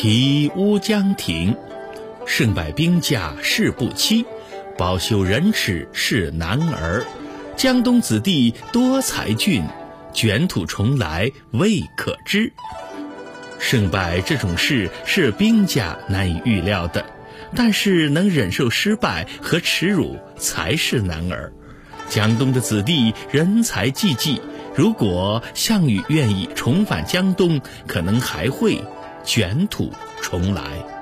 题乌江亭，胜败兵家事不期，包羞忍耻是男儿。江东子弟多才俊，卷土重来未可知。胜败这种事是兵家难以预料的，但是能忍受失败和耻辱才是男儿。江东的子弟人才济济，如果项羽愿意重返江东，可能还会卷土重来。